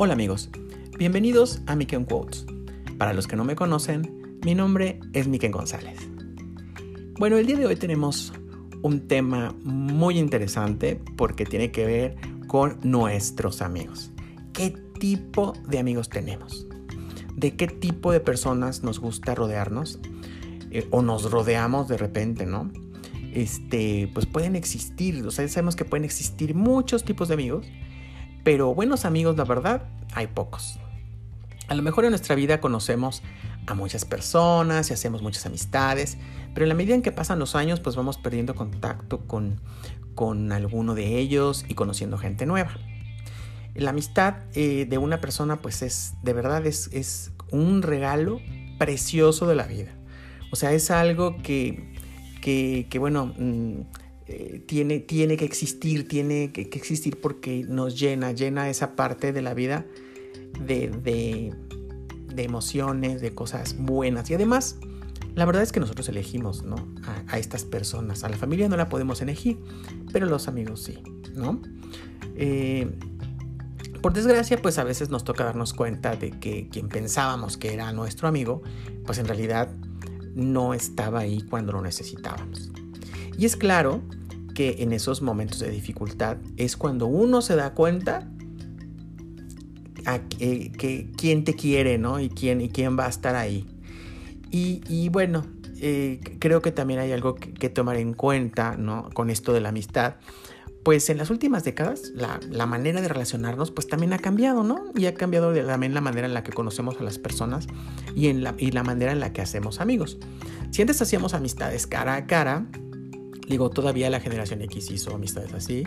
Hola amigos, bienvenidos a Miken Quotes. Para los que no me conocen, mi nombre es Miken González. Bueno, el día de hoy tenemos un tema muy interesante porque tiene que ver con nuestros amigos. ¿Qué tipo de amigos tenemos? ¿De qué tipo de personas nos gusta rodearnos? Eh, o nos rodeamos de repente, ¿no? Este, pues pueden existir, o sea, sabemos que pueden existir muchos tipos de amigos pero buenos amigos, la verdad, hay pocos. A lo mejor en nuestra vida conocemos a muchas personas y hacemos muchas amistades, pero en la medida en que pasan los años, pues vamos perdiendo contacto con, con alguno de ellos y conociendo gente nueva. La amistad eh, de una persona, pues es, de verdad, es, es un regalo precioso de la vida. O sea, es algo que, que, que bueno, mm, eh, tiene, tiene que existir, tiene que, existir porque nos llena, llena esa parte de la vida de, de, emociones, de cosas buenas. Y además, la verdad es que nosotros elegimos ¿no? a, estas personas. A la familia no la podemos elegir, pero los amigos sí, ¿no? Eh, por desgracia, pues a veces nos toca darnos cuenta de que quien pensábamos que era nuestro amigo, pues en realidad no estaba ahí cuando lo necesitábamos. Y es claro que en esos momentos de dificultad es cuando uno se da cuenta a, que, quién te quiere, ¿no? Y quién, y quién va a estar ahí. Y, bueno, eh, creo que también hay algo que, tomar en cuenta, ¿no? Con esto de la amistad. Pues en las últimas décadas la, manera de relacionarnos pues también ha cambiado, ¿no? Y ha cambiado también la manera en la que conocemos a las personas y, en la, y la manera en la que hacemos amigos. Si antes hacíamos amistades cara a cara, Digo, todavía la generación X hizo amistades así.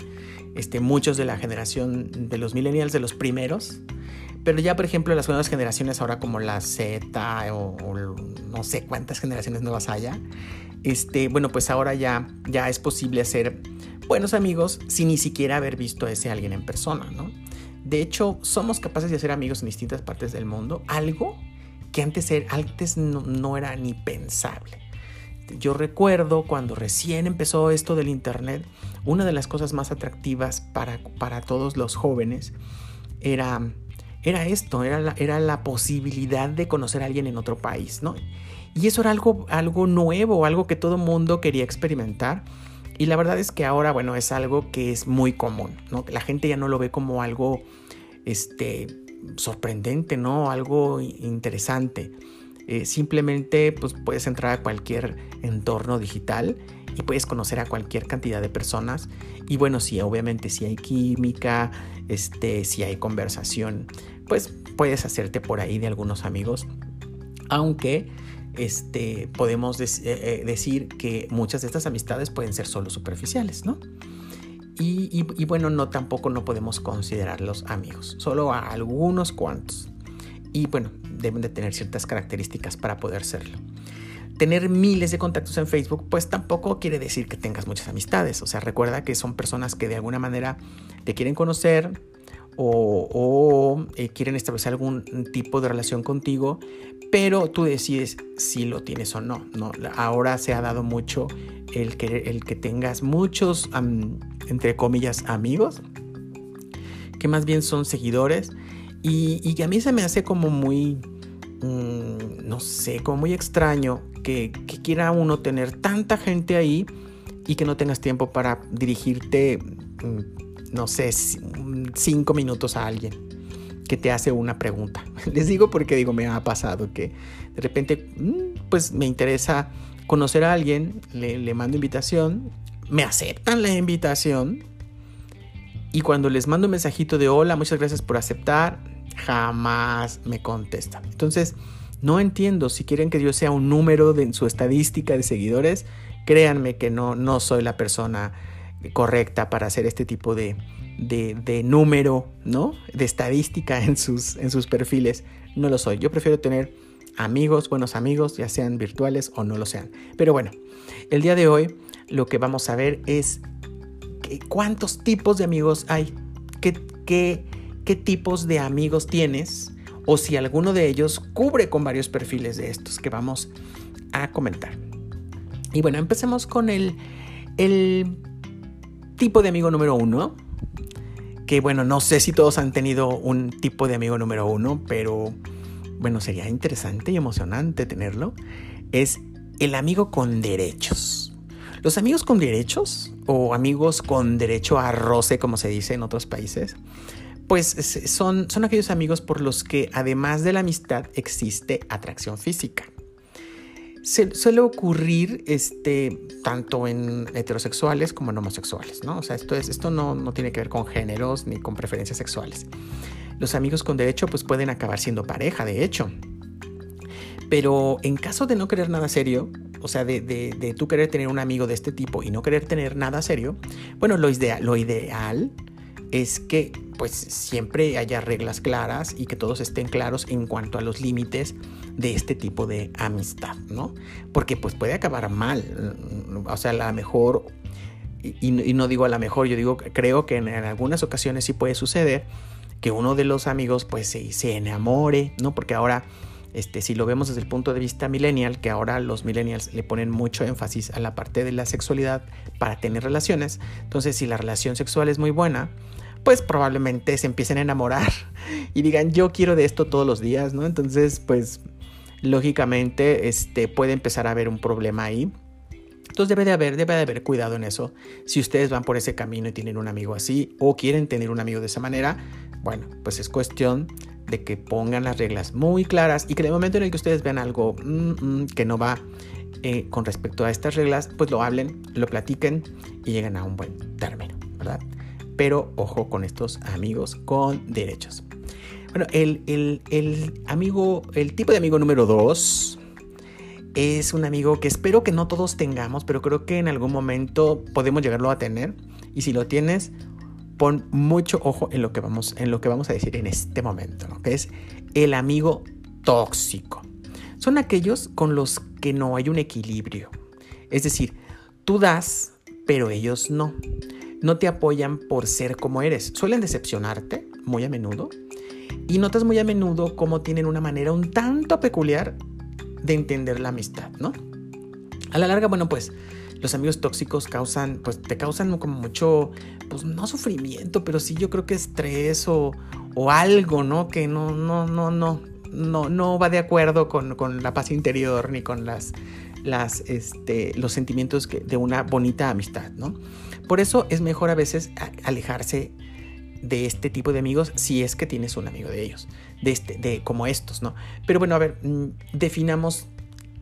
Este, muchos de la generación de los millennials, de los primeros. Pero ya, por ejemplo, las nuevas generaciones, ahora como la Z o, no sé cuántas generaciones nuevas haya, este, bueno, pues ahora ya, ya es posible hacer buenos amigos sin ni siquiera haber visto a ese alguien en persona, ¿no? De hecho, somos capaces de hacer amigos en distintas partes del mundo, algo que antes, antes no era ni pensable. Yo recuerdo cuando recién empezó esto del Internet, una de las cosas más atractivas para, para todos los jóvenes era, era esto, era la, posibilidad de conocer a alguien en otro país, ¿no? Y eso era algo, algo nuevo, algo que todo mundo quería experimentar. Y la verdad es que ahora, bueno, es algo que es muy común, ¿no? La gente ya no lo ve como algo, este, sorprendente, ¿no? Algo interesante. Eh, simplemente pues, puedes entrar a cualquier entorno digital y puedes conocer a cualquier cantidad de personas. Y bueno, sí, obviamente si hay química, este, si hay conversación, pues puedes hacerte por ahí de algunos amigos. Aunque este, podemos eh, eh, decir que muchas de estas amistades pueden ser solo superficiales, ¿no? Y, bueno, no tampoco no podemos considerarlos amigos, solo a algunos cuantos. Y bueno, deben de tener ciertas características para poder serlo. Tener miles de contactos en Facebook, pues tampoco quiere decir que tengas muchas amistades. O sea, recuerda que son personas que de alguna manera te quieren conocer o, eh, quieren establecer algún tipo de relación contigo, pero tú decides si lo tienes o no. ¿no? Ahora se ha dado mucho el que, el que tengas muchos, entre comillas, amigos, que más bien son seguidores y, a mí se me hace como muy, mm, no sé, como muy extraño que, quiera uno tener tanta gente ahí y que no tengas tiempo para dirigirte, mm, no sé, cinco minutos a alguien que te hace una pregunta. Les digo porque digo, me ha pasado que de repente, mm, pues me interesa conocer a alguien, le, le mando invitación, me aceptan la invitación y cuando les mando un mensajito de hola, muchas gracias por aceptar, jamás me contestan. Entonces, no entiendo si quieren que yo sea un número de, en su estadística de seguidores. Créanme que no, no soy la persona correcta para hacer este tipo de, de, número, ¿no? De estadística en sus, en sus perfiles. No lo soy. Yo prefiero tener amigos, buenos amigos, ya sean virtuales o no lo sean. Pero bueno, el día de hoy lo que vamos a ver es cuántos tipos de amigos hay, qué, qué, qué tipos de amigos tienes o si alguno de ellos cubre con varios perfiles de estos que vamos a comentar. Y bueno, empecemos con el, el tipo de amigo número uno, que bueno, no sé si todos han tenido un tipo de amigo número uno, pero bueno, sería interesante y emocionante tenerlo, es el amigo con derechos. Los amigos con derechos o amigos con derecho a roce, como se dice en otros países, pues son, son aquellos amigos por los que además de la amistad existe atracción física. Se, suele ocurrir este, tanto en heterosexuales como en homosexuales, ¿no? O sea, esto, es, esto no, no tiene que ver con géneros ni con preferencias sexuales. Los amigos con derecho pues pueden acabar siendo pareja, de hecho. Pero en caso de no querer nada serio, o sea, de, de, de, tú querer tener un amigo de este tipo y no querer tener nada serio, bueno, lo, idea, lo ideal es que pues siempre haya reglas claras y que todos estén claros en cuanto a los límites de este tipo de amistad, ¿no? Porque pues puede acabar mal, o sea, a la mejor, y, no digo a la mejor, yo digo, creo que en, algunas ocasiones sí puede suceder que uno de los amigos pues se, se enamore, ¿no? Porque ahora... Este, si lo vemos desde el punto de vista millennial, que ahora los millennials le ponen mucho énfasis a la parte de la sexualidad para tener relaciones, entonces si la relación sexual es muy buena, pues probablemente se empiecen a enamorar y digan yo quiero de esto todos los días, ¿no? Entonces, pues lógicamente este, puede empezar a haber un problema ahí. Entonces debe de haber, debe de haber cuidado en eso. Si ustedes van por ese camino y tienen un amigo así o quieren tener un amigo de esa manera, bueno, pues es cuestión de que pongan las reglas muy claras y que en el momento en el que ustedes vean algo mm, mm, que no va eh, con respecto a estas reglas, pues lo hablen, lo platiquen y lleguen a un buen término, ¿verdad? Pero ojo con estos amigos con derechos. Bueno, el, amigo, el tipo de amigo número dos es un amigo que espero que no todos tengamos, pero creo que en algún momento podemos llegarlo a tener. Y si lo tienes, pon mucho ojo en lo que vamos, en lo que vamos a decir en este momento, que es el amigo tóxico. Son aquellos con los que no hay un equilibrio. Es decir, tú das, pero ellos no no te apoyan por ser como eres. Suelen decepcionarte muy a menudo y notas muy a menudo cómo tienen una manera un tanto peculiar de entender la amistad, ¿no? A la larga, bueno, pues los amigos tóxicos causan, pues te causan como mucho, pues no sufrimiento, pero sí yo creo que estrés o, o algo, ¿no? Que no, no, no, no, no, no va de acuerdo con, con la paz interior ni con las, las, este, los sentimientos de una bonita amistad, ¿no? Por eso es mejor a veces alejarse de este tipo de amigos si es que tienes un amigo de ellos, de, este, de como estos, ¿no? Pero bueno, a ver, mm, definamos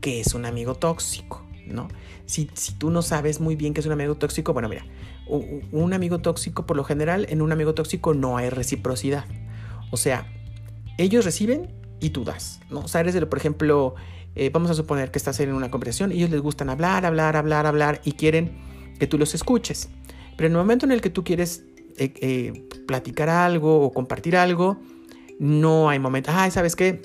qué es un amigo tóxico, ¿no? Si, si tú no sabes muy bien qué es un amigo tóxico, bueno, mira, un amigo tóxico, por lo general, en un amigo tóxico no hay reciprocidad. O sea, ellos reciben y tú das, ¿no? O sea, eres, por ejemplo, eh, vamos a suponer que estás en una conversación ellos les gustan hablar, hablar, hablar, hablar y quieren que tú los escuches. Pero en el momento en el que tú quieres eh, eh, platicar algo o compartir algo, no hay momento, ay, ¿sabes qué?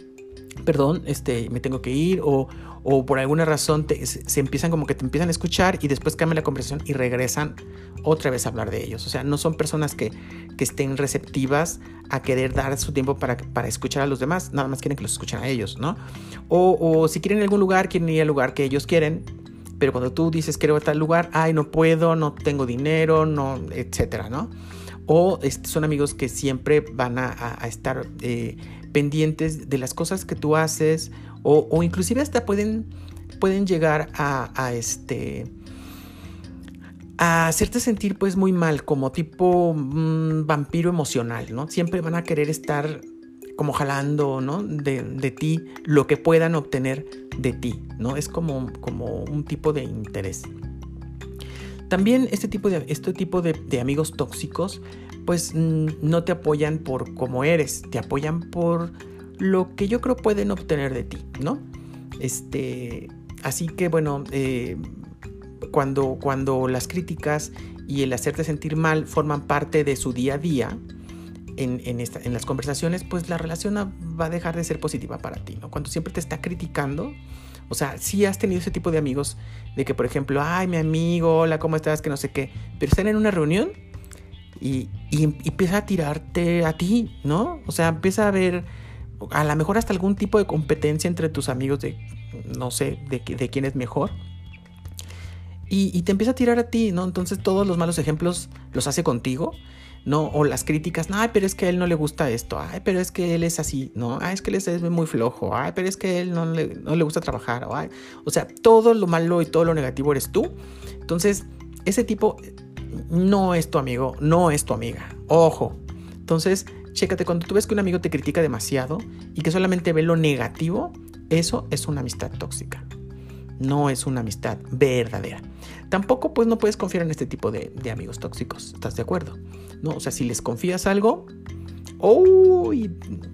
Perdón, este, me tengo que ir o, o por alguna razón se empiezan como que te empiezan a escuchar y después cambian la conversación y regresan otra vez a hablar de ellos. O sea, no son personas que, que estén receptivas a querer dar su tiempo para, para, escuchar a los demás, nada más quieren que los escuchen a ellos, ¿no? O, o si quieren algún lugar, quieren ir al lugar que ellos quieren, pero cuando tú dices quiero a tal lugar, ay, no puedo, no tengo dinero, no, etcétera, ¿no? O este, son amigos que siempre van a, estar eh, pendientes de las cosas que tú haces o, inclusive hasta pueden, pueden llegar a, este a hacerte sentir pues muy mal, como tipo mm, vampiro emocional, ¿no? Siempre van a querer estar como jalando, ¿no? De, ti lo que puedan obtener de ti, ¿no? Es como, como un tipo de interés. También este tipo de, este tipo de, de amigos tóxicos pues mm, no te apoyan por cómo eres, te apoyan por lo que yo creo pueden obtener de ti, ¿no? Este, así que bueno, eh, cuando, cuando las críticas y el hacerte sentir mal forman parte de su día a día, en, en, las conversaciones, pues la relación va a dejar de ser positiva para ti, ¿no? Cuando siempre te está criticando, o sea, si has tenido ese tipo de amigos de que, por ejemplo, ay, mi amigo, hola, ¿cómo estás? Que no sé qué, pero están en una reunión y, empieza a tirarte a ti, ¿no? O sea, empieza a ver a lo mejor hasta algún tipo de competencia entre tus amigos de, no sé, de, de quién es mejor. Y, te empieza a tirar a ti, ¿no? Entonces todos los malos ejemplos los hace contigo. ¿No? O las críticas, ay, pero es que a él no le gusta esto, ay, pero es que él es así, ¿no? Ay, es que él es muy flojo, ay, pero es que él no le, no le gusta trabajar, ay. o sea, todo lo malo y todo lo negativo eres tú. Entonces, ese tipo no es tu amigo, no es tu amiga, ojo. Entonces, chécate, cuando tú ves que un amigo te critica demasiado y que solamente ve lo negativo, eso es una amistad tóxica. No es una amistad verdadera. Tampoco, pues, no puedes confiar en este tipo de, amigos tóxicos. ¿Estás de acuerdo? No, o sea, si les confías algo, oh,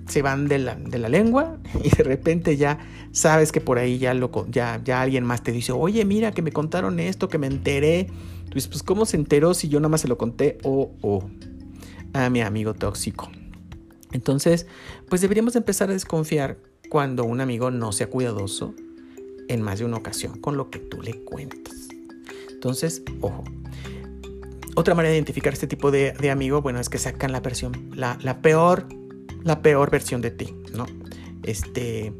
se van de la, de la, lengua y de repente ya sabes que por ahí ya, lo, ya, ya alguien más te dice, oye, mira que me contaron esto, que me enteré. Dices, pues, ¿cómo se enteró si yo nada más se lo conté? Oh, oh, a mi amigo tóxico. Entonces, pues deberíamos empezar a desconfiar cuando un amigo no sea cuidadoso en más de una ocasión con lo que tú le cuentas. Entonces, ojo. Otra manera de identificar este tipo de, amigo, bueno, es que sacan la versión, la, la, peor, la peor versión de ti, ¿no? Este,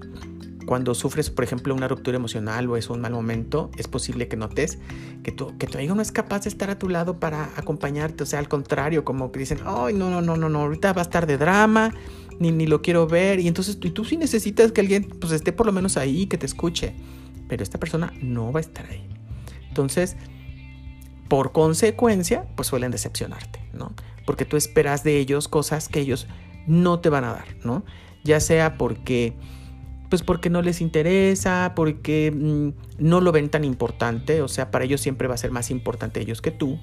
cuando sufres, por ejemplo, una ruptura emocional o es un mal momento, es posible que notes que tu, que tu amigo no es capaz de estar a tu lado para acompañarte. O sea, al contrario, como que dicen, ay, no, no, no, no, no, ahorita va a estar de drama, ni, ni lo quiero ver. Y entonces tú, tú sí necesitas que alguien pues, esté por lo menos ahí, que te escuche. Pero esta persona no va a estar ahí. Entonces, por consecuencia, pues suelen decepcionarte, ¿no? Porque tú esperas de ellos cosas que ellos no te van a dar, ¿no? Ya sea porque pues porque no les interesa, porque mm, no lo ven tan importante, o sea, para ellos siempre va a ser más importante ellos que tú.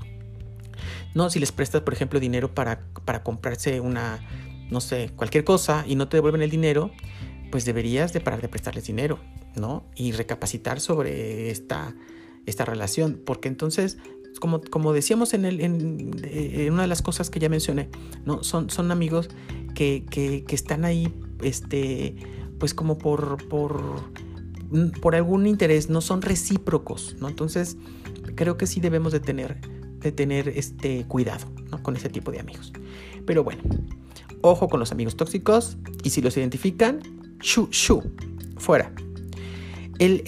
No, si les prestas, por ejemplo, dinero para, para comprarse una, no sé, cualquier cosa y no te devuelven el dinero, pues deberías de parar de prestarles dinero, ¿no? Y recapacitar sobre esta, esta relación, porque entonces, como, como decíamos en, el, en, una de las cosas que ya mencioné, ¿no? Son, son amigos que, que, que están ahí, este pues como por, por, por algún interés, no son recíprocos, ¿no? Entonces, creo que sí debemos de tener, de tener este cuidado. Con ese tipo de amigos. Pero bueno, ojo con los amigos tóxicos y si los identifican, shu, shu, fuera. El,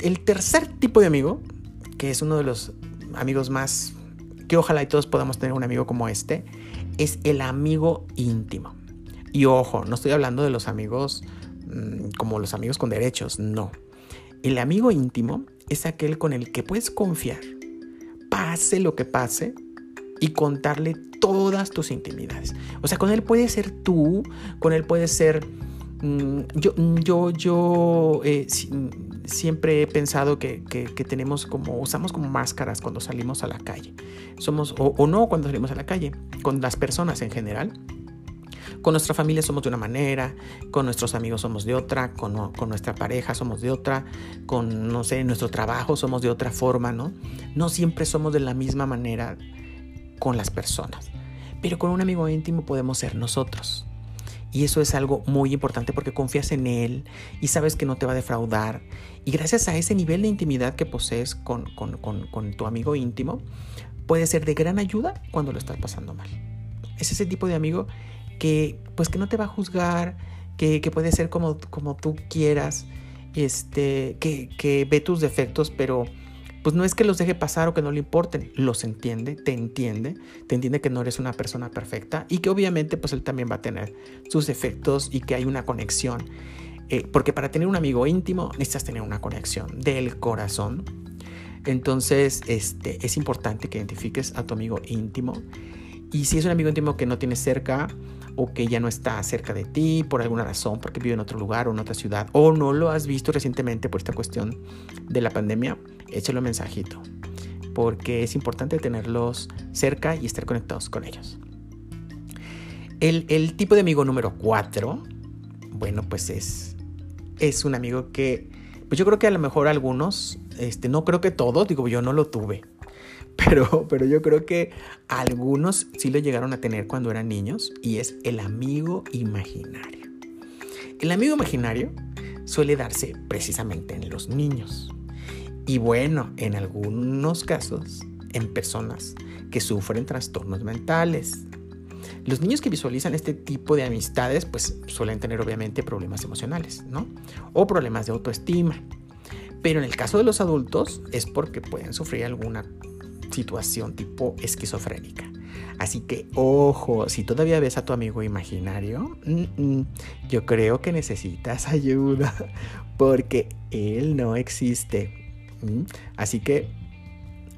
el tercer tipo de amigo, que es uno de los amigos más, que ojalá y todos podamos tener un amigo como este, es el amigo íntimo. Y ojo, no estoy hablando de los amigos Mm, como los amigos con derechos, no. El amigo íntimo es aquel con el que puedes confiar, pase lo que pase, y contarle todas tus intimidades. O sea, con él puede ser tú, con él puede ser... Mm, yo, yo, yo eh, siempre he pensado que, tenemos como, usamos como máscaras cuando salimos a la calle. Somos, o no cuando salimos a la calle, con las personas en general con nuestra familia somos de una manera, con nuestros amigos somos de otra, con, nuestra pareja somos de otra, con, no sé, nuestro trabajo somos de otra forma, ¿no? No siempre somos de la misma manera con las personas, pero con un amigo íntimo podemos ser nosotros. Y eso es algo muy importante porque confías en él y sabes que no te va a defraudar. Y gracias a ese nivel de intimidad que posees con, con tu amigo íntimo, puede ser de gran ayuda cuando lo estás pasando mal. Es ese tipo de amigo que pues que no te va a juzgar, que, puede ser como, como tú quieras, este, que, que ve tus defectos, pero pues no es que los deje pasar o que no le importen, los entiende, te entiende, te entiende que no eres una persona perfecta y que obviamente pues él también va a tener sus defectos y que hay una conexión. Eh, porque para tener un amigo íntimo necesitas tener una conexión del corazón. Entonces este, es importante que identifiques a tu amigo íntimo. Y si es un amigo íntimo que no tienes cerca, o que ya no está cerca de ti por alguna razón, porque vive en otro lugar o en otra ciudad, o no lo has visto recientemente por esta cuestión de la pandemia, échale un mensajito, porque es importante tenerlos cerca y estar conectados con ellos. El, tipo de amigo número 4, bueno, pues es, es un amigo que, pues yo creo que a lo mejor algunos, este, no creo que todos, digo, yo no lo tuve, pero, pero yo creo que algunos sí lo llegaron a tener cuando eran niños y es el amigo imaginario. El amigo imaginario suele darse precisamente en los niños. Y bueno, en algunos casos, en personas que sufren trastornos mentales. Los niños que visualizan este tipo de amistades pues suelen tener obviamente problemas emocionales, ¿no? O problemas de autoestima. Pero en el caso de los adultos es porque pueden sufrir alguna situación tipo esquizofrénica. Así que ojo, si todavía ves a tu amigo imaginario, yo creo que necesitas ayuda porque él no existe. Así que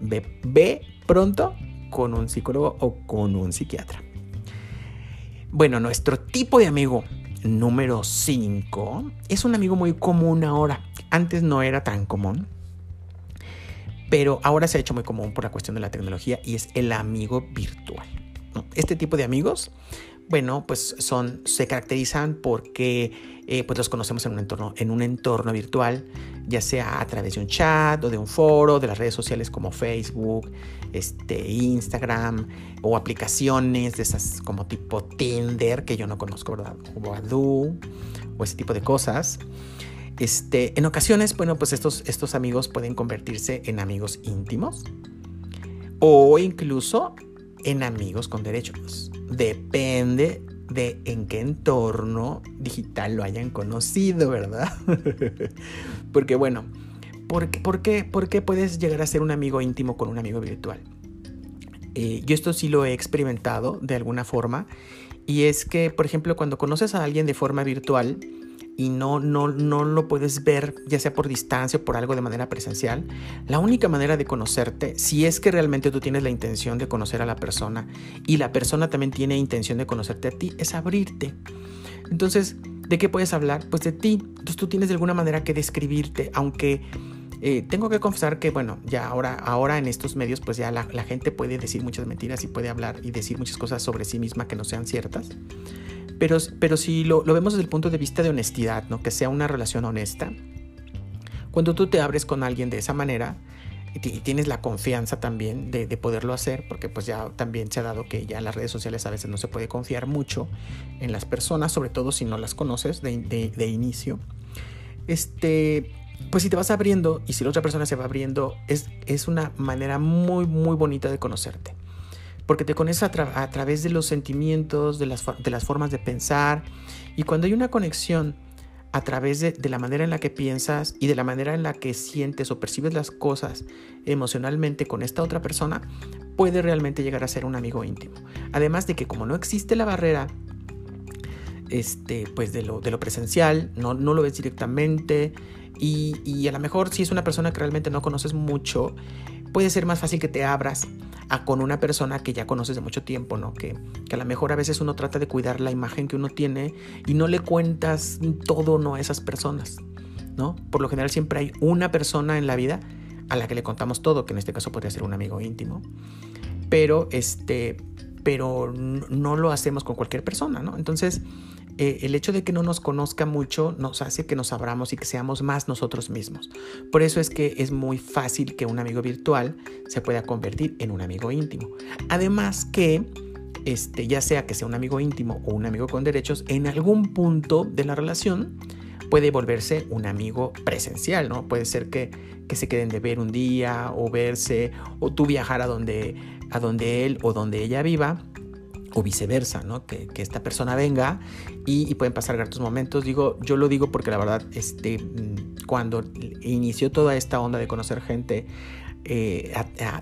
ve, ve pronto con un psicólogo o con un psiquiatra. Bueno, nuestro tipo de amigo número 5 es un amigo muy común ahora. Antes no era tan común, pero ahora se ha hecho muy común por la cuestión de la tecnología y es el amigo virtual. Este tipo de amigos, bueno, pues se caracterizan porque eh, pues los conocemos en un, entorno, en un entorno virtual, ya sea a través de un chat o de un foro, de las redes sociales como Facebook, este, Instagram o aplicaciones de esas como tipo Tinder, que yo no conozco, ¿verdad? O Adu, o ese tipo de cosas. Este, en ocasiones, bueno, pues estos, estos amigos pueden convertirse en amigos íntimos o incluso en amigos con derechos. Depende de en qué entorno digital lo hayan conocido, ¿verdad? Porque bueno, ¿por qué, por, qué, puedes llegar a ser un amigo íntimo con un amigo virtual? Eh, yo esto sí lo he experimentado de alguna forma y es que, por ejemplo, cuando conoces a alguien de forma virtual, y no, no, no lo puedes ver, ya sea por distancia o por algo de manera presencial, la única manera de conocerte, si es que realmente tú tienes la intención de conocer a la persona y la persona también tiene intención de conocerte a ti, es abrirte. Entonces, ¿de qué puedes hablar? Pues de ti. Entonces tú tienes de alguna manera que describirte, aunque eh, tengo que confesar que, bueno, ya ahora, ahora en estos medios, pues ya la, la gente puede decir muchas mentiras y puede hablar y decir muchas cosas sobre sí misma que no sean ciertas. Pero, pero si lo, vemos desde el punto de vista de honestidad, ¿no? que sea una relación honesta, cuando tú te abres con alguien de esa manera y, tienes la confianza también de, poderlo hacer, porque pues ya también se ha dado que ya en las redes sociales a veces no se puede confiar mucho en las personas, sobre todo si no las conoces de, de inicio, este, pues si te vas abriendo y si la otra persona se va abriendo, es, es una manera muy, muy bonita de conocerte porque te conoces a, través de los sentimientos, de las, de las, formas de pensar, y cuando hay una conexión a través de, la manera en la que piensas y de la manera en la que sientes o percibes las cosas emocionalmente con esta otra persona, puede realmente llegar a ser un amigo íntimo. Además de que como no existe la barrera este, pues de lo, de lo presencial, no, no lo ves directamente y, y a lo mejor si es una persona que realmente no conoces mucho, puede ser más fácil que te abras a con una persona que ya conoces de mucho tiempo, ¿no? Que, que, a lo mejor a veces uno trata de cuidar la imagen que uno tiene y no le cuentas todo, ¿no? A esas personas, ¿no? Por lo general siempre hay una persona en la vida a la que le contamos todo, que en este caso podría ser un amigo íntimo. Pero, este, pero no lo hacemos con cualquier persona, ¿no? Entonces, eh, el hecho de que no nos conozca mucho nos hace que nos abramos y que seamos más nosotros mismos. Por eso es que es muy fácil que un amigo virtual se pueda convertir en un amigo íntimo. Además que, este, ya sea que sea un amigo íntimo o un amigo con derechos, en algún punto de la relación puede volverse un amigo presencial, ¿no? Puede ser que, que se queden de ver un día o verse o tú viajar a donde, a donde él o donde ella viva o viceversa, ¿no? Que, esta persona venga y, pueden pasar gratos momentos. Digo, yo lo digo porque la verdad, este, mm, cuando inició toda esta onda de conocer gente eh,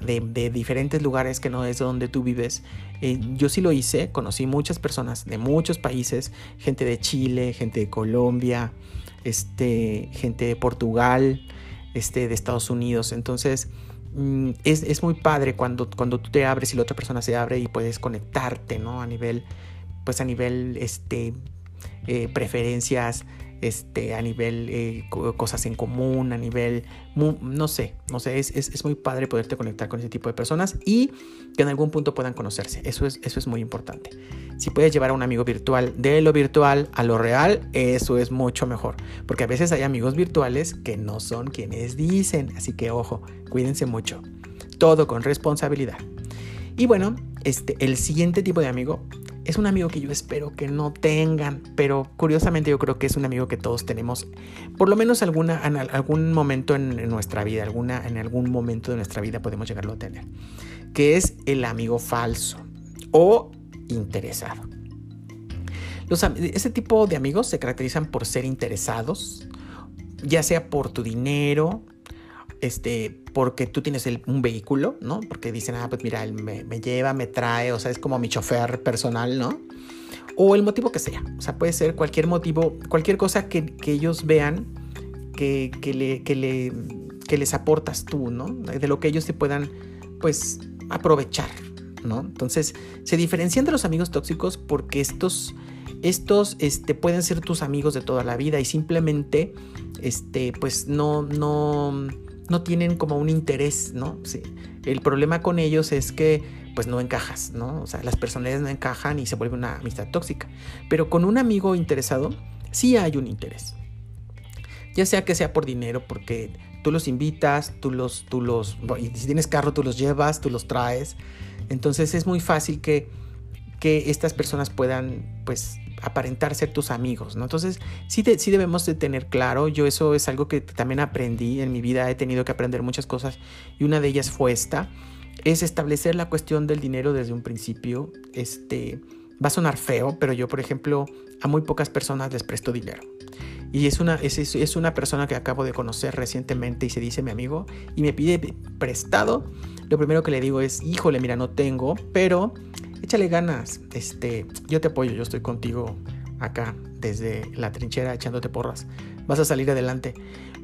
de, diferentes lugares que no es donde tú vives, eh, yo sí lo hice, conocí muchas personas de muchos países, gente de Chile, gente de Colombia, este, gente de Portugal, este, de Estados Unidos. Entonces, Mm, es, muy padre cuando, cuando tú te abres y la otra persona se abre y puedes conectarte, ¿no? A nivel, pues a nivel, este, eh, preferencias, este, a nivel eh, cosas en común, a nivel, no sé, no sé, es, es, muy padre poderte conectar con ese tipo de personas y que en algún punto puedan conocerse. Eso es, eso es muy importante. Si puedes llevar a un amigo virtual de lo virtual a lo real, eso es mucho mejor. Porque a veces hay amigos virtuales que no son quienes dicen. Así que ojo, cuídense mucho. Todo con responsabilidad. Y bueno, este, el siguiente tipo de amigo es un amigo que yo espero que no tengan, pero curiosamente yo creo que es un amigo que todos tenemos, por lo menos alguna, en algún momento en, nuestra vida, alguna, en algún momento de nuestra vida podemos llegarlo a tener, que es el amigo falso o interesado. Los, ese tipo de amigos se caracterizan por ser interesados, ya sea por tu dinero, este, porque tú tienes un vehículo, ¿no? Porque dicen, ah, pues mira, él me, lleva, me trae, o sea, es como mi chofer personal, ¿no? O el motivo que sea, o sea, puede ser cualquier motivo, cualquier cosa que, ellos vean que, le, que, le, que les aportas tú, ¿no? De lo que ellos te puedan, pues, aprovechar, ¿no? Entonces, se diferencian de los amigos tóxicos porque estos, estos este, pueden ser tus amigos de toda la vida y simplemente, este, pues, no, no no tienen como un interés, ¿no? Sí. El problema con ellos es que pues no encajas, ¿no? O sea, las personalidades no encajan y se vuelve una amistad tóxica. Pero con un amigo interesado sí hay un interés. Ya sea que sea por dinero, porque tú los invitas, tú los, tú los, y si tienes carro, tú los llevas, tú los traes. Entonces es muy fácil que, que estas personas puedan, pues, aparentar ser tus amigos, ¿no? Entonces, sí, sí debemos de tener claro, yo eso es algo que también aprendí en mi vida, he tenido que aprender muchas cosas y una de ellas fue esta, es establecer la cuestión del dinero desde un principio, este, va a sonar feo, pero yo, por ejemplo, a muy pocas personas les presto dinero. Y es una, es, es una persona que acabo de conocer recientemente y se dice mi amigo y me pide prestado. Lo primero que le digo es, híjole, mira, no tengo, pero échale ganas, este, yo te apoyo, yo estoy contigo acá desde la trinchera echándote porras, vas a salir adelante,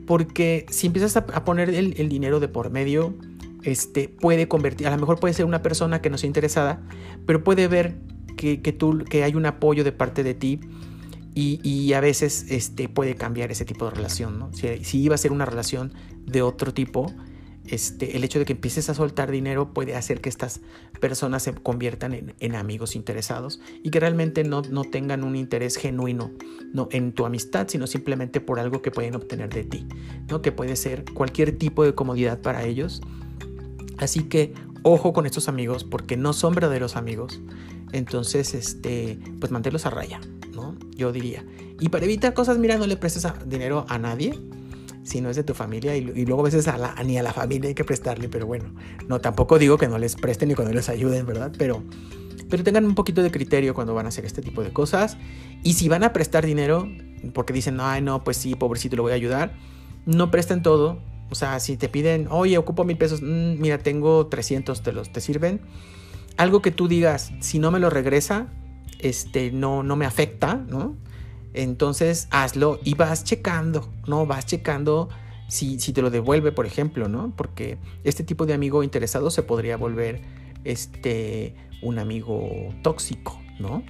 porque si empiezas a, poner el, dinero de por medio, este, puede convertir, a lo mejor puede ser una persona que no sea interesada, pero puede ver que, tú, que hay un apoyo de parte de ti y, a veces este, puede cambiar ese tipo de relación, ¿no? Si iba a ser una relación de otro tipo, este, el hecho de que empieces a soltar dinero puede hacer que estas personas se conviertan en, amigos interesados y que realmente no, tengan un interés genuino no en tu amistad, sino simplemente por algo que pueden obtener de ti, ¿no? que puede ser cualquier tipo de comodidad para ellos. Así que ojo con estos amigos porque no son verdaderos amigos. Entonces, este, pues manténlos a raya, ¿no? Yo diría. Y para evitar cosas, mira, no le prestes dinero a nadie si no es de tu familia y, luego a veces a la, ni a la familia hay que prestarle, pero bueno, no, tampoco digo que no les presten ni cuando les ayuden, ¿verdad? Pero, pero tengan un poquito de criterio cuando van a hacer este tipo de cosas y si van a prestar dinero, porque dicen, ay, no, pues sí, pobrecito, lo voy a ayudar, no presten todo, o sea, si te piden, oye, ocupo mil pesos, mm, mira, tengo 300, te los te sirven. Algo que tú digas, si no me lo regresa, este, no, no me afecta, ¿no? Entonces hazlo y vas checando, ¿no? Vas checando si, si, te lo devuelve, por ejemplo, ¿no? Porque este tipo de amigo interesado se podría volver este, un amigo tóxico, ¿no?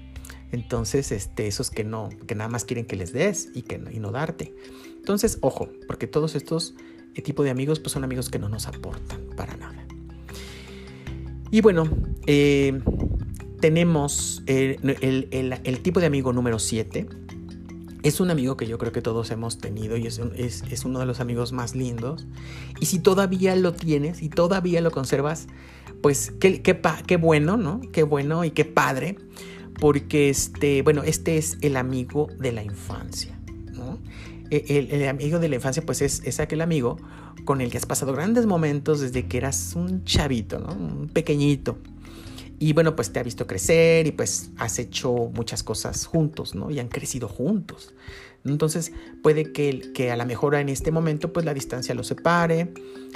Entonces, este, esos que no, que nada más quieren que les des y que y no darte. Entonces, ojo, porque todos estos eh, tipos de amigos, pues son amigos que no nos aportan para nada. Y bueno, eh, tenemos el, el, el, tipo de amigo número 7, es un amigo que yo creo que todos hemos tenido y es, es, uno de los amigos más lindos. Y si todavía lo tienes y todavía lo conservas, pues qué, qué, qué bueno, ¿no? Qué bueno y qué padre. Porque este, bueno, este es el amigo de la infancia, ¿no? E, el, el, amigo de la infancia, pues es, es aquel amigo con el que has pasado grandes momentos desde que eras un chavito, ¿no? Un pequeñito. Y bueno, pues te ha visto crecer y pues has hecho muchas cosas juntos, ¿no? Y han crecido juntos. Entonces puede que, que a lo mejor en este momento pues la distancia los separe,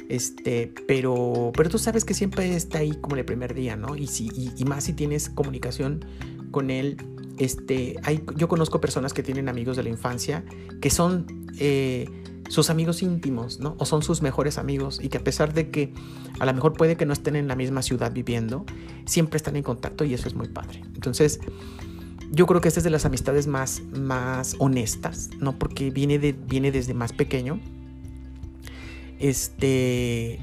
este, pero, pero tú sabes que siempre está ahí como el primer día, ¿no? Y, si, y, más si tienes comunicación con él, este, hay, yo conozco personas que tienen amigos de la infancia que son... Eh, sus amigos íntimos, ¿no? O son sus mejores amigos y que a pesar de que a lo mejor puede que no estén en la misma ciudad viviendo, siempre están en contacto y eso es muy padre. Entonces, yo creo que esta es de las amistades más, más honestas, ¿no? Porque viene, de, viene desde más pequeño. Este,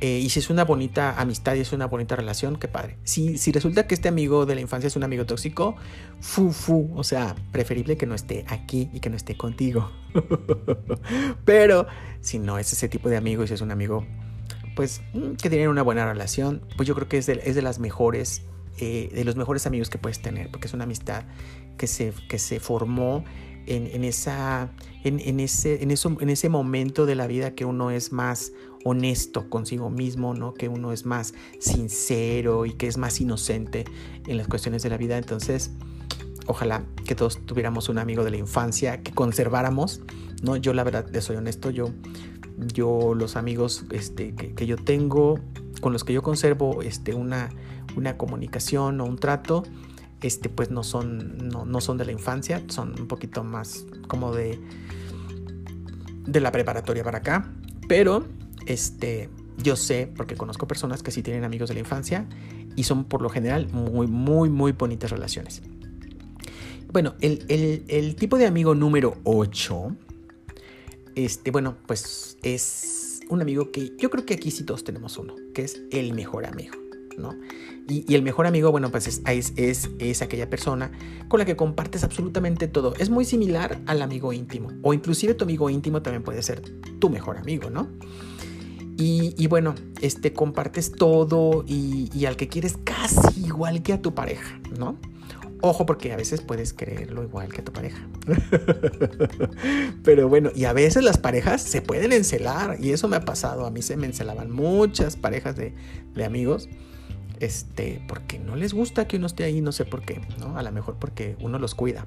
eh, y si es una bonita amistad y es una bonita relación, qué padre. Si, si resulta que este amigo de la infancia es un amigo tóxico, fu, fu, o sea, preferible que no esté aquí y que no esté contigo. Pero si no es ese tipo de amigo y si es un amigo, pues, mm, que tiene una buena relación, pues yo creo que es de, es de las mejores, eh, de los mejores amigos que puedes tener, porque es una amistad que se, que se formó en, esa, en, ese, en, eso, en ese momento de la vida que uno es más honesto consigo mismo, ¿no? Que uno es más sincero y que es más inocente en las cuestiones de la vida. Entonces, ojalá que todos tuviéramos un amigo de la infancia que conserváramos, ¿no? Yo la verdad, les soy honesto, yo, yo los amigos este, que, yo tengo, con los que yo conservo este, una, una comunicación o un trato, este, pues no son, no, no son de la infancia, son un poquito más como de, de la preparatoria para acá, pero este, yo sé, porque conozco personas que sí tienen amigos de la infancia y son por lo general muy, muy, muy bonitas relaciones. Bueno, el, tipo de amigo número 8, este, bueno, pues es un amigo que yo creo que aquí sí todos tenemos uno, que es el mejor amigo, ¿no? Y, el mejor amigo, bueno, pues es, es, es, aquella persona con la que compartes absolutamente todo. Es muy similar al amigo íntimo, o inclusive tu amigo íntimo también puede ser tu mejor amigo, ¿no? Y, bueno, este, compartes todo y, al que quieres casi igual que a tu pareja, ¿no? Ojo porque a veces puedes creerlo igual que a tu pareja. Pero bueno, y a veces las parejas se pueden encelar y eso me ha pasado. A mí se me encelaban muchas parejas de, de amigos. Este, porque no les gusta que uno esté ahí, no sé por qué, ¿no? A lo mejor porque uno los cuida.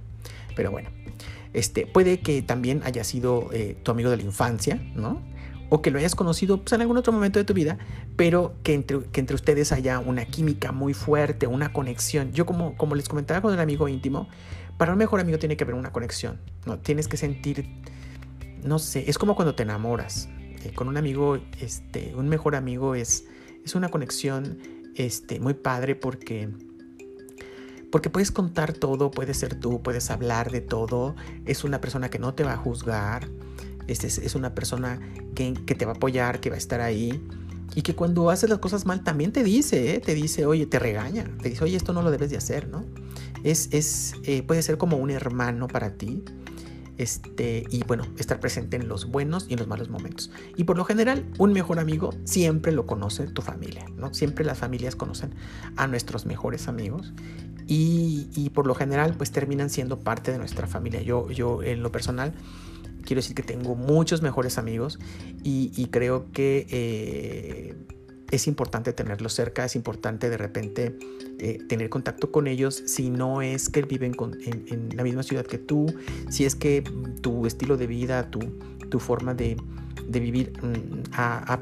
Pero bueno, este, puede que también haya sido eh, tu amigo de la infancia, ¿no? O que lo hayas conocido pues, en algún otro momento de tu vida, pero que entre, que entre ustedes haya una química muy fuerte, una conexión. Yo como, como les comentaba con el amigo íntimo, para un mejor amigo tiene que haber una conexión, ¿no? Tienes que sentir, no sé, es como cuando te enamoras. Eh, con un amigo, este, un mejor amigo es, es una conexión este, muy padre porque... Porque puedes contar todo, puedes ser tú, puedes hablar de todo. Es una persona que no te va a juzgar este es, una persona que, te va a apoyar, que va a estar ahí. Y que cuando haces las cosas mal también te dice, ¿eh? te dice, oye, te regaña, te dice, oye, esto no lo debes de hacer, ¿no? Es, es eh, puede ser como un hermano para ti. Este, y bueno, estar presente en los buenos y en los malos momentos. Y por lo general, un mejor amigo siempre lo conoce tu familia, ¿no? Siempre las familias conocen a nuestros mejores amigos y, y por lo general, pues terminan siendo parte de nuestra familia. Yo, yo en lo personal, quiero decir que tengo muchos mejores amigos y, creo que eh, es importante tenerlos cerca, es importante de repente eh, tener contacto con ellos si no es que viven en, la misma ciudad que tú, si es que tu estilo de vida, tu, forma de, vivir mm, ha,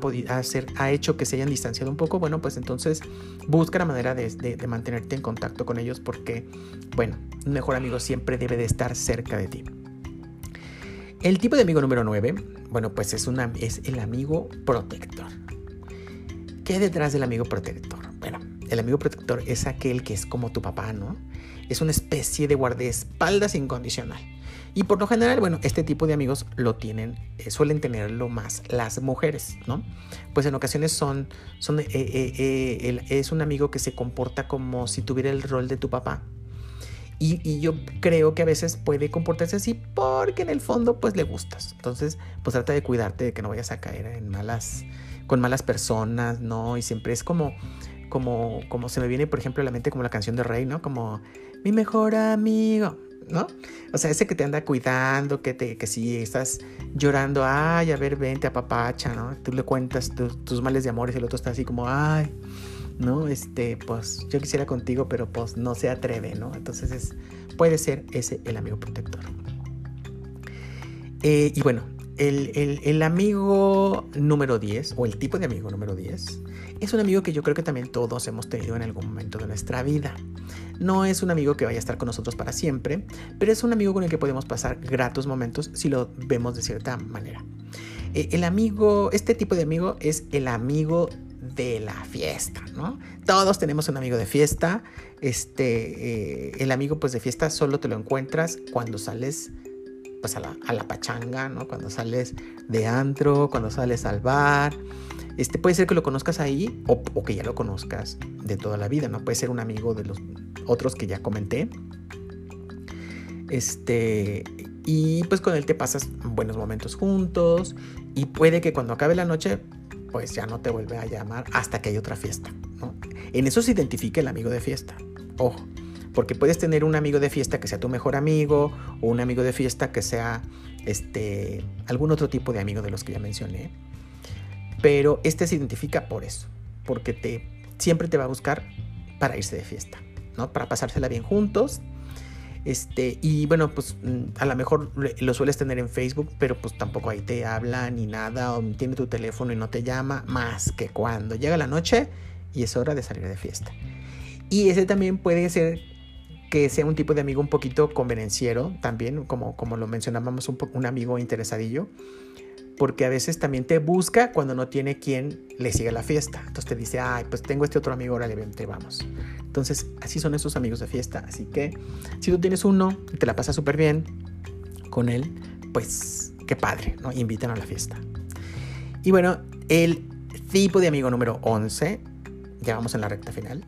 ha, hecho que se hayan distanciado un poco, bueno, pues entonces busca la manera de, de, mantenerte en contacto con ellos porque, bueno, un mejor amigo siempre debe de estar cerca de ti. El tipo de amigo número 9, bueno, pues es, una, es el amigo protector. ¿Qué hay detrás del amigo protector? Bueno, el amigo protector es aquel que es como tu papá, ¿no? Es una especie de guardaespaldas incondicional. Y por lo general, bueno, este tipo de amigos lo tienen, eh, suelen tenerlo más las mujeres, ¿no? Pues en ocasiones son, son eh, eh, es un amigo que se comporta como si tuviera el rol de tu papá, y, yo creo que a veces puede comportarse así porque en el fondo pues le gustas. Entonces pues trata de cuidarte de que no vayas a caer en malas, con malas personas, ¿no? Y siempre es como, como, como se me viene por ejemplo a la mente como la canción de Rey, ¿no? Como mi mejor amigo, ¿no? O sea, ese que te anda cuidando, que, te, que si estás llorando, ay, a ver, vente a papacha, ¿no? Tú le cuentas tus males de amores y el otro está así como, ay ¿no? Este, pues yo quisiera contigo, pero pues no se atreve, ¿no? Entonces es, puede ser ese el amigo protector. Eh, y bueno, el, amigo número 10, o el tipo de amigo número 10, es un amigo que yo creo que también todos hemos tenido en algún momento de nuestra vida. No es un amigo que vaya a estar con nosotros para siempre, pero es un amigo con el que podemos pasar gratos momentos si lo vemos de cierta manera. Eh, el amigo, este tipo de amigo es el amigo de la fiesta, ¿no? Todos tenemos un amigo de fiesta. Este, eh, el amigo pues de fiesta solo te lo encuentras cuando sales pues a la, pachanga, ¿no? Cuando sales de antro, cuando sales al bar. Este, puede ser que lo conozcas ahí o, o, que ya lo conozcas de toda la vida, ¿no? Puede ser un amigo de los otros que ya comenté. Este, y pues con él te pasas buenos momentos juntos y puede que cuando acabe la noche pues ya no te vuelve a llamar hasta que hay otra fiesta. En eso se identifica el amigo de fiesta. Ojo, porque puedes tener un amigo de fiesta que sea tu mejor amigo o un amigo de fiesta que sea este algún otro tipo de amigo de los que ya mencioné. Pero este se identifica por eso, porque te siempre te va a buscar para irse de fiesta, ¿no? Para pasársela bien juntos. Este, y bueno, pues mm, a lo mejor lo sueles tener en Facebook, pero pues tampoco ahí te habla ni nada, o tiene tu teléfono y no te llama, más que cuando llega la noche y es hora de salir de fiesta. Y ese también puede ser que sea un tipo de amigo un poquito convenenciero, también, como, como lo mencionábamos, un, un amigo interesadillo, porque a veces también te busca cuando no tiene quien le siga la fiesta. Entonces te dice, ay, pues tengo este otro amigo, ahora le vamos. Entonces, así son esos amigos de fiesta. Así que si tú tienes uno y te la pasas súper bien con él, pues qué padre, ¿no? Invitan a la fiesta. Y bueno, el tipo de amigo número 11, ya vamos en la recta final,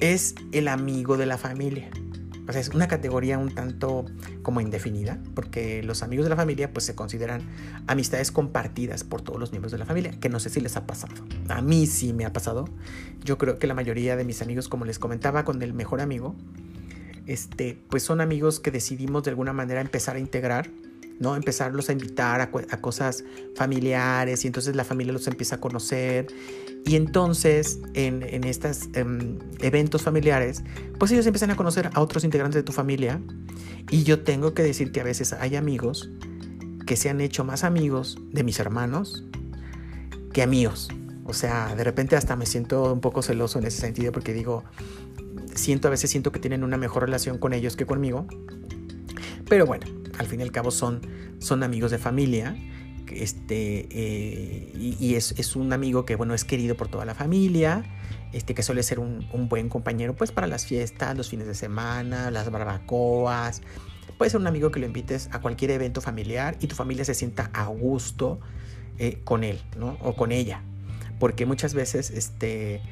es el amigo de la familia. O sea, es una categoría un tanto como indefinida, porque los amigos de la familia pues se consideran amistades compartidas por todos los miembros de la familia, que no sé si les ha pasado. A mí sí me ha pasado. Yo creo que la mayoría de mis amigos, como les comentaba con el mejor amigo, este, pues son amigos que decidimos de alguna manera empezar a integrar ¿no? Empezarlos a invitar a, cosas familiares y entonces la familia los empieza a conocer. Y entonces en, estos em, eventos familiares, pues ellos empiezan a conocer a otros integrantes de tu familia. Y yo tengo que decir que a veces hay amigos que se han hecho más amigos de mis hermanos que amigos. O sea, de repente hasta me siento un poco celoso en ese sentido porque digo, siento a veces siento que tienen una mejor relación con ellos que conmigo. Pero bueno, al fin y al cabo son, son amigos de familia. Este, eh, y, es, un amigo que, bueno, es querido por toda la familia, este, que suele ser un, buen compañero, pues, para las fiestas, los fines de semana, las barbacoas. Puede ser un amigo que lo invites a cualquier evento familiar y tu familia se sienta a gusto eh, con él, ¿no? O con ella. Porque muchas veces, este,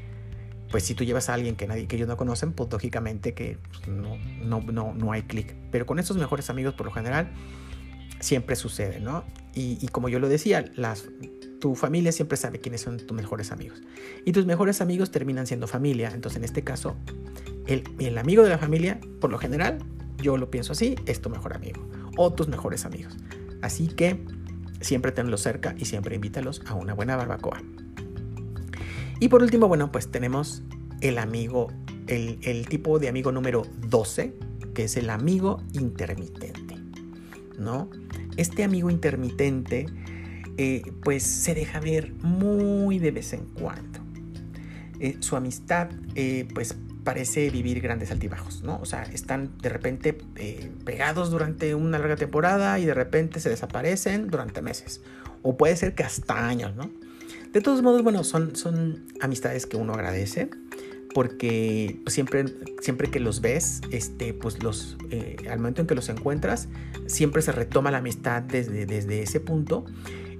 pues si tú llevas a alguien que nadie que ellos no conocen, pues lógicamente que pues, no, no, no, no hay clic. Pero con esos mejores amigos, por lo general, siempre sucede, ¿no? Y, como yo lo decía, las, tu familia siempre sabe quiénes son tus mejores amigos. Y tus mejores amigos terminan siendo familia. Entonces, en este caso, el, el amigo de la familia, por lo general, yo lo pienso así, es tu mejor amigo o tus mejores amigos. Así que siempre tenlos cerca y siempre invítalos a una buena barbacoa. Y por último, bueno, pues tenemos el amigo, el, tipo de amigo número 12, que es el amigo intermitente, ¿no? Este amigo intermitente, eh, pues se deja ver muy de vez en cuando. Eh, su amistad, eh, pues parece vivir grandes altibajos, ¿no? O sea, están de repente pegados durante una larga temporada y de repente se desaparecen durante meses. O puede ser que hasta años, ¿no? De todos modos, bueno, son, son amistades que uno agradece porque siempre, siempre que los ves, este, pues los, eh, al momento en que los encuentras, siempre se retoma la amistad desde, desde ese punto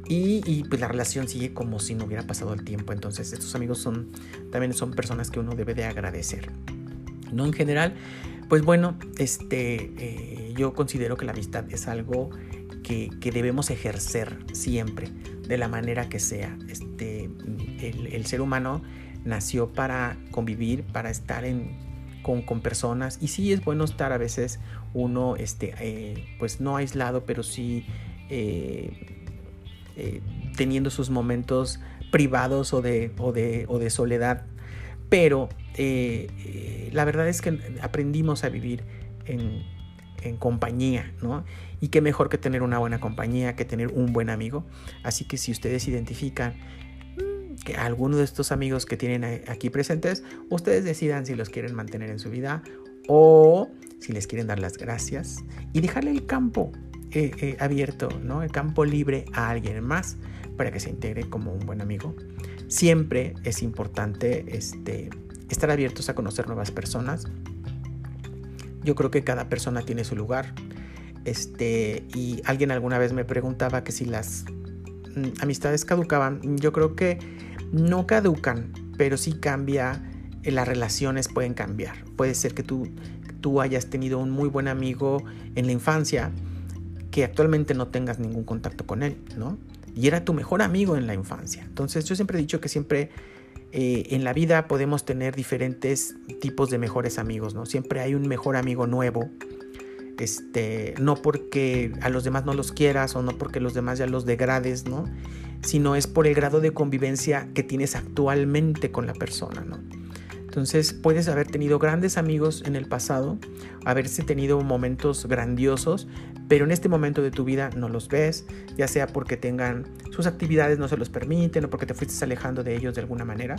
y, y, pues la relación sigue como si no hubiera pasado el tiempo. Entonces estos amigos son, también son personas que uno debe de agradecer. No en general, pues bueno, este, eh, yo considero que la amistad es algo que, que debemos ejercer siempre de la manera que sea. Este, el, ser humano nació para convivir, para estar en, con, con, personas. Y sí es bueno estar a veces uno, este, eh, pues no aislado, pero sí eh, eh, teniendo sus momentos privados o de, o de, o de soledad. Pero la verdad es que aprendimos a vivir en, en compañía, ¿no? Y qué mejor que tener una buena compañía, que tener un buen amigo. Así que si ustedes identifican mm, que alguno de estos amigos que tienen aquí presentes, ustedes decidan si los quieren mantener en su vida o si les quieren dar las gracias y dejarle el campo eh, eh, abierto, ¿no? El campo libre a alguien más para que se integre como un buen amigo. Siempre es importante este, estar abiertos a conocer nuevas personas, yo creo que cada persona tiene su lugar. Este, y alguien alguna vez me preguntaba que si las mm, amistades caducaban. Yo creo que no caducan, pero sí cambia, eh, las relaciones pueden cambiar. Puede ser que tú, tú hayas tenido un muy buen amigo en la infancia que actualmente no tengas ningún contacto con él, ¿no? Y era tu mejor amigo en la infancia. Entonces yo siempre he dicho que siempre eh, en la vida podemos tener diferentes tipos de mejores amigos, ¿no? Siempre hay un mejor amigo nuevo. Este, no porque a los demás no los quieras o no porque los demás ya los degrades, ¿no? Sino es por el grado de convivencia que tienes actualmente con la persona, ¿no? Entonces puedes haber tenido grandes amigos en el pasado, haberse tenido momentos grandiosos, pero en este momento de tu vida no los ves, ya sea porque tengan sus actividades no se los permiten o porque te fuiste alejando de ellos de alguna manera.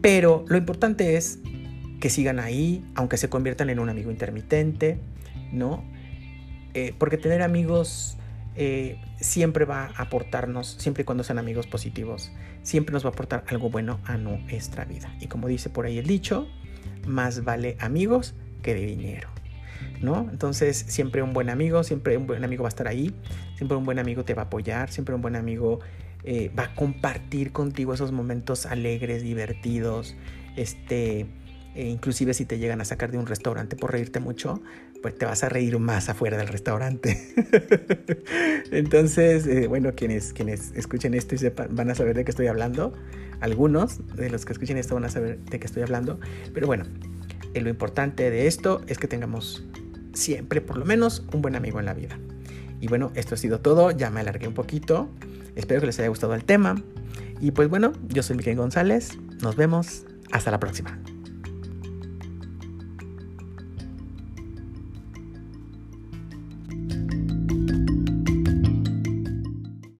Pero lo importante es que sigan ahí, aunque se conviertan en un amigo intermitente, ¿no? Eh, porque tener amigos eh, siempre va a aportarnos, siempre y cuando sean amigos positivos, siempre nos va a aportar algo bueno a nuestra vida. Y como dice por ahí el dicho, más vale amigos que de dinero. ¿No? Entonces, siempre un buen amigo, siempre un buen amigo va a estar ahí, siempre un buen amigo te va a apoyar, siempre un buen amigo eh, va a compartir contigo esos momentos alegres, divertidos, este, e inclusive si te llegan a sacar de un restaurante por reírte mucho, pues te vas a reír más afuera del restaurante. Entonces, eh, bueno, quienes, quienes escuchen esto y sepan, van a saber de qué estoy hablando. Algunos de los que escuchen esto van a saber de qué estoy hablando. Pero bueno, eh, lo importante de esto es que tengamos siempre, por lo menos, un buen amigo en la vida. Y bueno, esto ha sido todo. Ya me alargué un poquito. Espero que les haya gustado el tema. Y pues bueno, yo soy Miguel González. Nos vemos. Hasta la próxima.